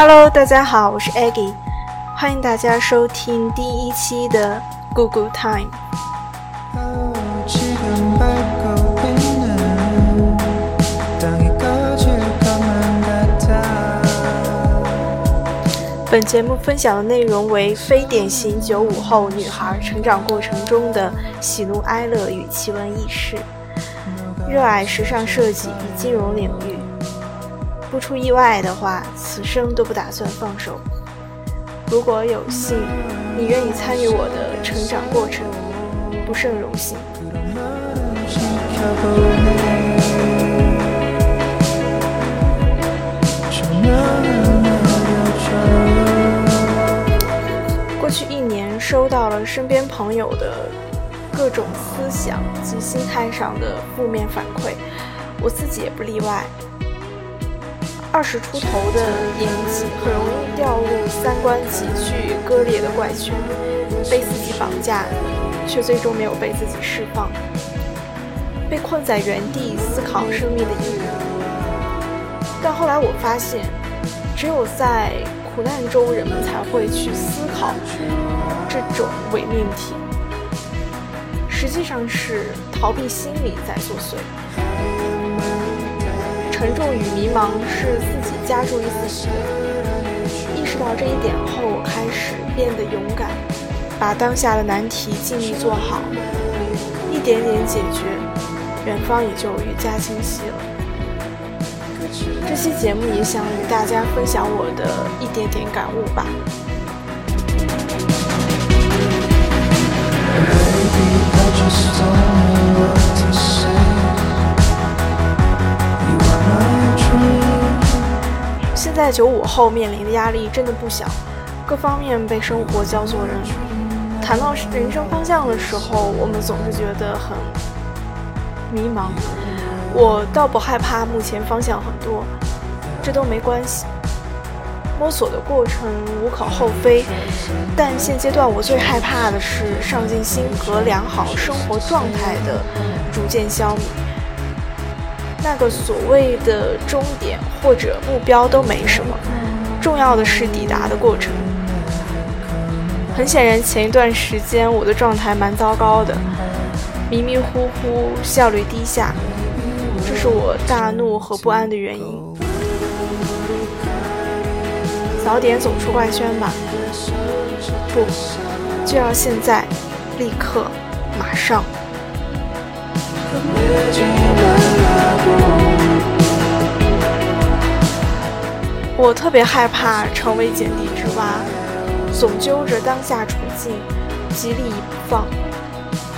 Hello，大家好，我是 Aggie，欢迎大家收听第一期的 Google Time。本节目分享的内容为非典型九五后女孩成长过程中的喜怒哀乐与奇闻异事，热爱时尚设计与金融领域。不出意外的话，此生都不打算放手。如果有幸，你愿意参与我的成长过程，不胜荣幸。过去一年，收到了身边朋友的各种思想及心态上的负面反馈，我自己也不例外。二十出头的年纪，很容易掉入三观急剧割裂的怪圈，被自己绑架，却最终没有被自己释放，被困在原地思考生命的意义。但后来我发现，只有在苦难中，人们才会去思考这种伪命题。实际上是逃避心理在作祟。沉重与迷茫是自己加注于自己的。意识到这一点后，我开始变得勇敢，把当下的难题尽力做好，一点点解决，远方也就愈加清晰了。这期节目也想与大家分享我的一点点感悟吧。在九五后面临的压力真的不小，各方面被生活教做人。谈到人生方向的时候，我们总是觉得很迷茫。我倒不害怕，目前方向很多，这都没关系。摸索的过程无可厚非，但现阶段我最害怕的是上进心和良好生活状态的逐渐消弭。那个所谓的终点或者目标都没什么，重要的是抵达的过程。很显然，前一段时间我的状态蛮糟糕的，迷迷糊糊，效率低下。这是我大怒和不安的原因。早点走出怪圈吧！不，就要现在，立刻，马上。我特别害怕成为井底之蛙，总揪着当下处境，极力不放。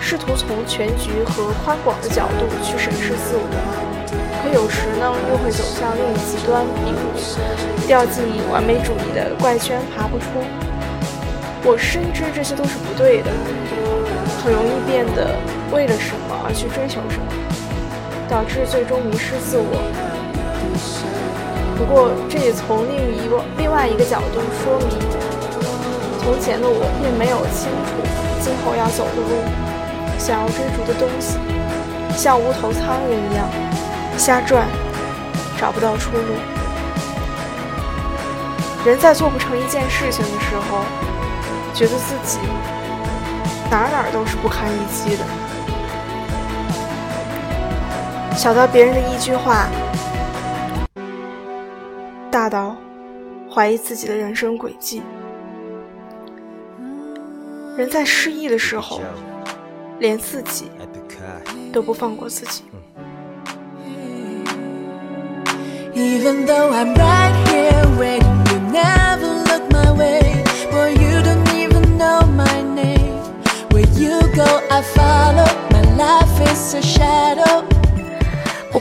试图从全局和宽广的角度去审视自我，可有时呢又会走向另一极端，比如掉进完美主义的怪圈爬不出。我深知这些都是不对的，很容易变得为了什么而去追求什么，导致最终迷失自我。不过这也从另一个另外一个角度说明，从前的我并没有清楚今后要走的路。想要追逐的东西，像无头苍蝇一样瞎转，找不到出路。人在做不成一件事情的时候，觉得自己哪哪都是不堪一击的，小到别人的一句话，大到怀疑自己的人生轨迹。人在失意的时候。连自己都不放过自己。不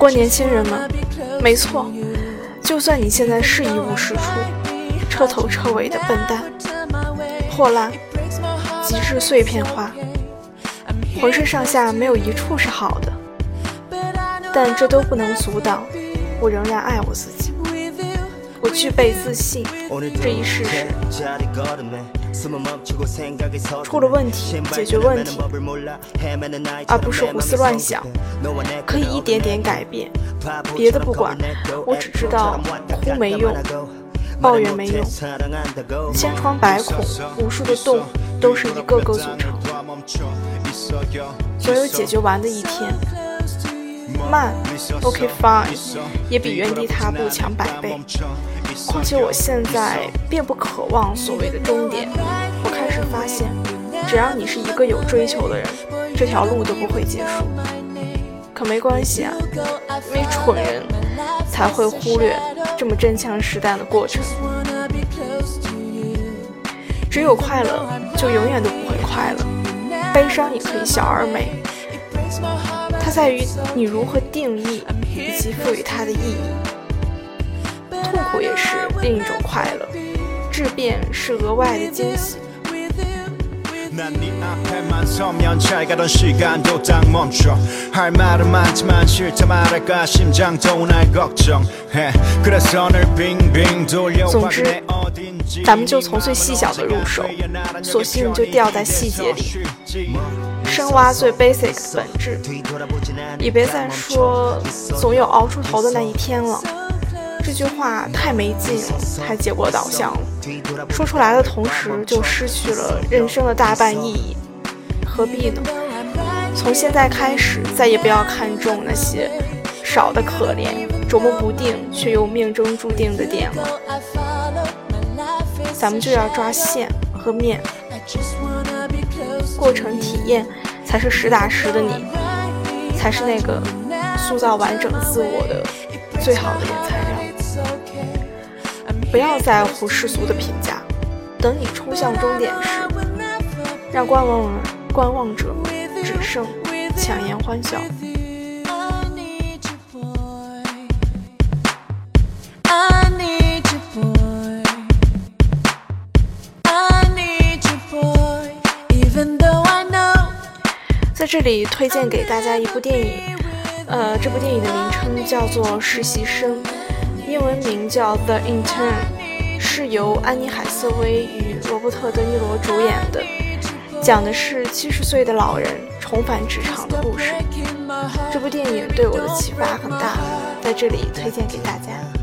过，年轻人们，没错，就算你现在是一无是处、彻头彻尾的笨蛋、破烂、极致碎片化。浑身上下没有一处是好的，但这都不能阻挡我仍然爱我自己。我具备自信这一事实。出了问题，解决问题，而不是胡思乱想。可以一点点改变，别的不管，我只知道哭没用，抱怨没用，千疮百孔，无数的洞都是一个个组成，总有解决完的一天。慢，OK fine，也比原地踏步强百倍。况且我现在并不渴望所谓的终点，我开始发现，只要你是一个有追求的人，这条路都不会结束。可没关系啊，因为蠢人才会忽略这么真枪实弹的过程。只有快乐，就永远都不会快乐；悲伤也可以小而美。它在于你如何定义以及赋予它的意义。痛苦也是另一种快乐，质变是额外的惊喜。总之，咱们就从最细小的入手，索性就掉在细节里，深挖最 basic 的本质。也别再说总有熬出头的那一天了。这句话太没劲了，太结果导向了。说出来的同时，就失去了人生的大半意义，何必呢？从现在开始，再也不要看重那些少的可怜、琢磨不定却又命中注定的点了。咱们就要抓线和面，过程体验才是实打实的你，才是那个塑造完整自我的最好的原材料。不要在乎世俗的评价，等你冲向终点时，让观望观望者只剩强颜欢笑。这里推荐给大家一部电影，呃，这部电影的名称叫做《实习生》。英文名叫《The Intern》，是由安妮海瑟薇与罗伯特德尼罗主演的，讲的是七十岁的老人重返职场的故事。这部电影对我的启发很大，在这里推荐给大家。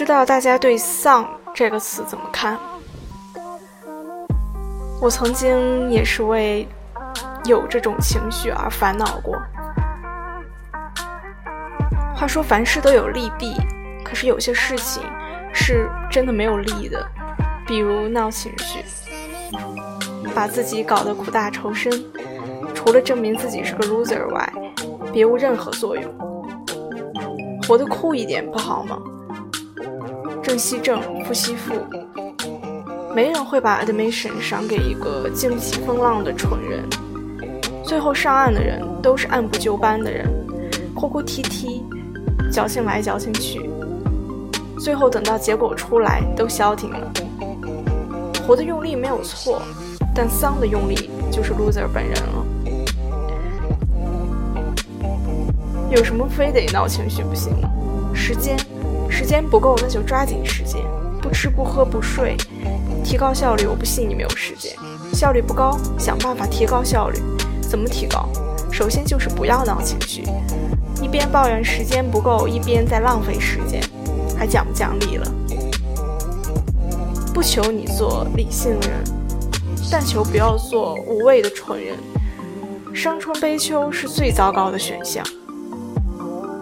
知道大家对“丧”这个词怎么看？我曾经也是为有这种情绪而烦恼过。话说凡事都有利弊，可是有些事情是真的没有利的，比如闹情绪，把自己搞得苦大仇深，除了证明自己是个 loser 外，别无任何作用。活得酷一点不好吗？正吸正，负吸负，没人会把 admission 赏给一个经不起风浪的蠢人。最后上岸的人都是按部就班的人，哭哭啼啼，矫情来矫情去，最后等到结果出来都消停了。活的用力没有错，但丧的用力就是 loser 本人了。有什么非得闹情绪不行呢？时间。时间不够，那就抓紧时间，不吃不喝不睡，提高效率。我不信你没有时间，效率不高，想办法提高效率。怎么提高？首先就是不要闹情绪，一边抱怨时间不够，一边在浪费时间，还讲不讲理了？不求你做理性人，但求不要做无谓的蠢人。伤春悲秋是最糟糕的选项。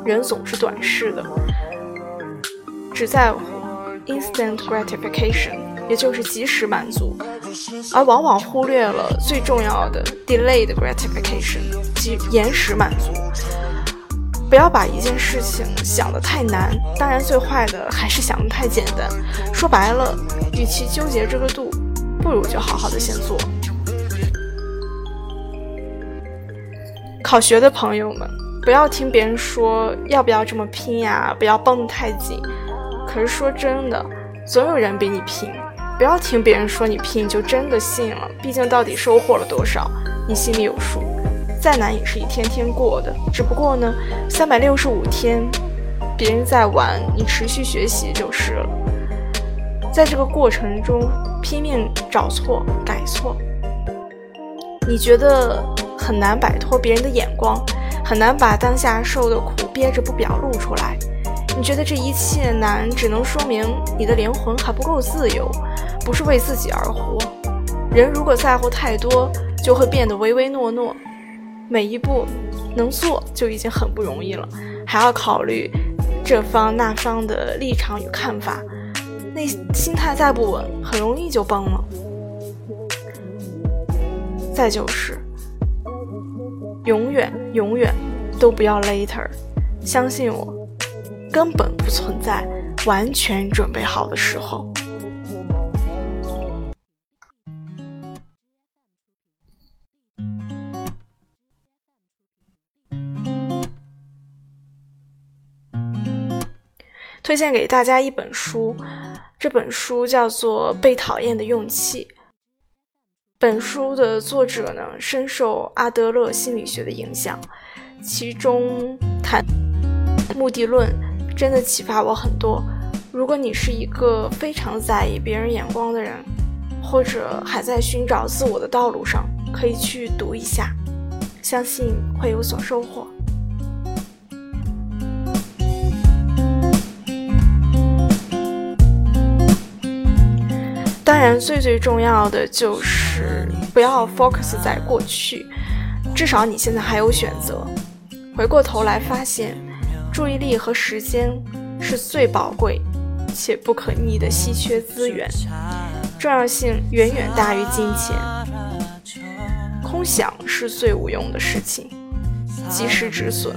人总是短视的。只在乎 instant gratification，也就是及时满足，而往往忽略了最重要的 delayed gratification，即延时满足。不要把一件事情想得太难，当然最坏的还是想得太简单。说白了，与其纠结这个度，不如就好好的先做。考学的朋友们，不要听别人说要不要这么拼呀，不要绷得太紧。可是说真的，总有人比你拼，不要听别人说你拼就真的信了。毕竟到底收获了多少，你心里有数。再难也是一天天过的，只不过呢，三百六十五天，别人在玩，你持续学习就是了。在这个过程中，拼命找错改错，你觉得很难摆脱别人的眼光，很难把当下受的苦憋着不表露出来。你觉得这一切难，只能说明你的灵魂还不够自由，不是为自己而活。人如果在乎太多，就会变得唯唯诺诺。每一步能做就已经很不容易了，还要考虑这方那方的立场与看法，那心态再不稳，很容易就崩了。再就是，永远永远都不要 later，相信我。根本不存在完全准备好的时候。推荐给大家一本书，这本书叫做《被讨厌的勇气》。本书的作者呢，深受阿德勒心理学的影响，其中谈目的论。真的启发我很多。如果你是一个非常在意别人眼光的人，或者还在寻找自我的道路上，可以去读一下，相信会有所收获。当然，最最重要的就是不要 focus 在过去，至少你现在还有选择。回过头来发现。注意力和时间是最宝贵且不可逆的稀缺资源，重要性远远大于金钱。空想是最无用的事情，及时止损。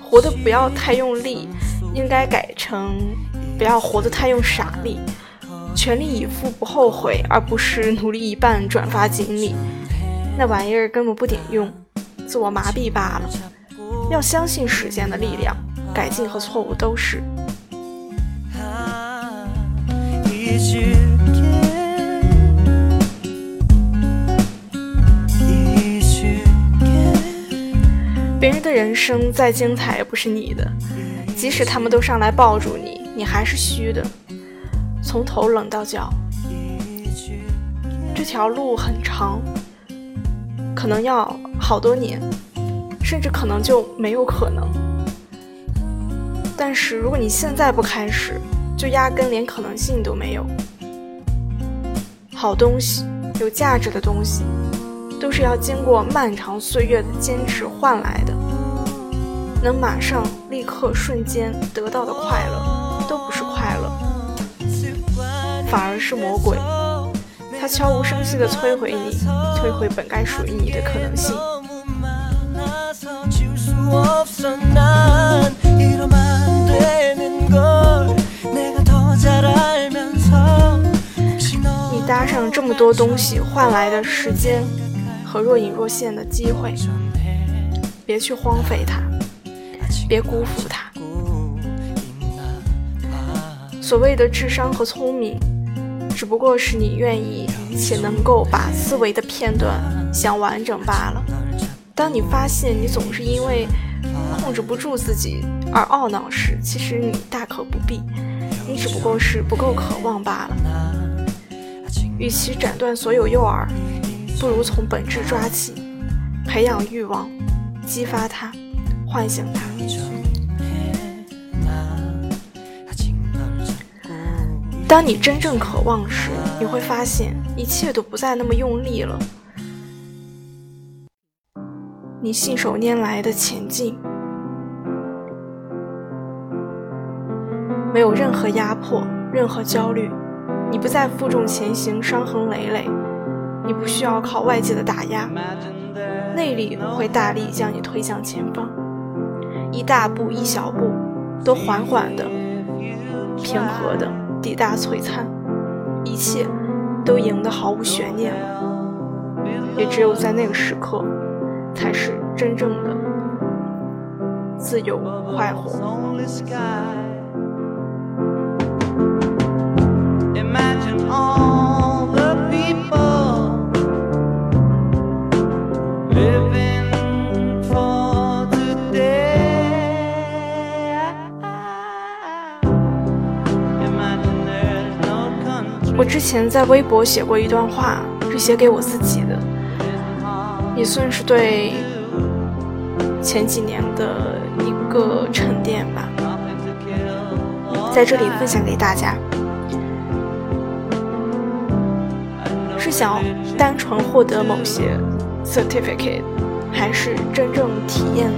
活得不要太用力，应该改成不要活得太用傻力。全力以赴不后悔，而不是努力一半转发锦鲤，那玩意儿根本不顶用，自我麻痹罢了。要相信时间的力量，改进和错误都是。别人的人生再精彩，也不是你的。即使他们都上来抱住你，你还是虚的，从头冷到脚。这条路很长，可能要好多年。甚至可能就没有可能。但是如果你现在不开始，就压根连可能性都没有。好东西，有价值的东西，都是要经过漫长岁月的坚持换来的。能马上、立刻、瞬间得到的快乐，都不是快乐，反而是魔鬼。它悄无声息地摧毁你，摧毁本该属于你的可能性。你搭上这么多东西换来的时间和若隐若现的机会，别去荒废它，别辜负它。所谓的智商和聪明，只不过是你愿意且能够把思维的片段想完整罢了。当你发现你总是因为控制不住自己而懊恼时，其实你大可不必，你只不过是不够渴望罢了。与其斩断所有诱饵，不如从本质抓起，培养欲望，激发它，唤醒它。当你真正渴望时，你会发现一切都不再那么用力了。你信手拈来的前进，没有任何压迫，任何焦虑。你不再负重前行，伤痕累累。你不需要靠外界的打压，内力会大力将你推向前方。一大步，一小步，都缓缓的、平和的抵达璀璨，一切都赢得毫无悬念了。也只有在那个时刻。才是真正的自由快活。我之前在微博写过一段话是写给我自己的。也算是对前几年的一个沉淀吧，在这里分享给大家。是想单纯获得某些 certificate，还是真正体验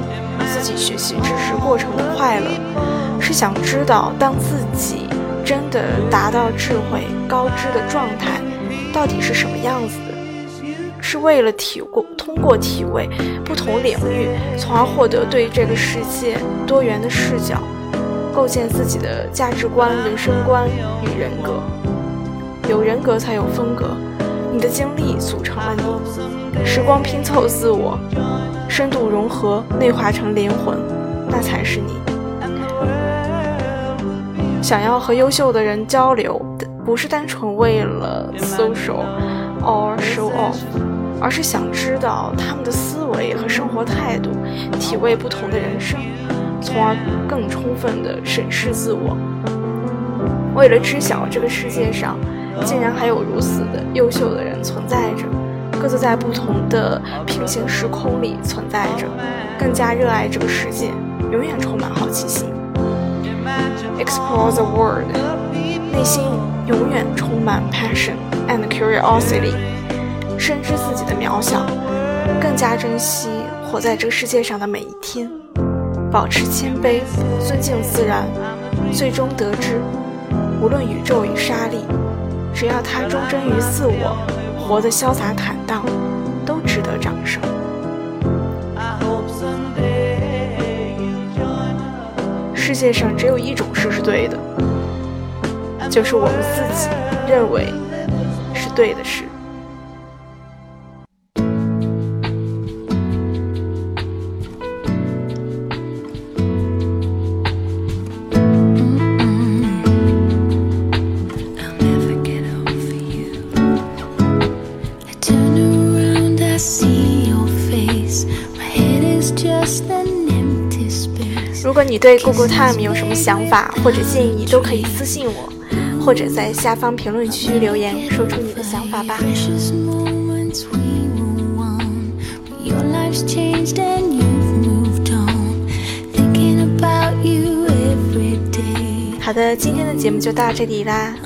自己学习知识过程的快乐？是想知道当自己真的达到智慧高知的状态，到底是什么样子的？是为了体过通过体味不同领域，从而获得对这个世界多元的视角，构建自己的价值观、人生观与人格。有人格才有风格。你的经历组成了你，时光拼凑自我，深度融合，内化成灵魂，那才是你。想要和优秀的人交流，不是单纯为了 social or show off，而是想知道他们的思维和生活态度，体味不同的人生，从而更充分地审视自我。为了知晓这个世界上。竟然还有如此的优秀的人存在着，各自在不同的平行时空里存在着，更加热爱这个世界，永远充满好奇心。Explore the world，内心永远充满 passion and curiosity，深知自己的渺小，更加珍惜活在这世界上的每一天，保持谦卑，尊敬自然，最终得知，无论宇宙与沙粒。只要他忠贞于自我，活得潇洒坦荡，都值得掌声。世界上只有一种事是对的，就是我们自己认为是对的事。如果你对 Google Time 有什么想法或者建议，都可以私信我，或者在下方评论区留言，说出你的想法吧。好的，今天的节目就到这里啦。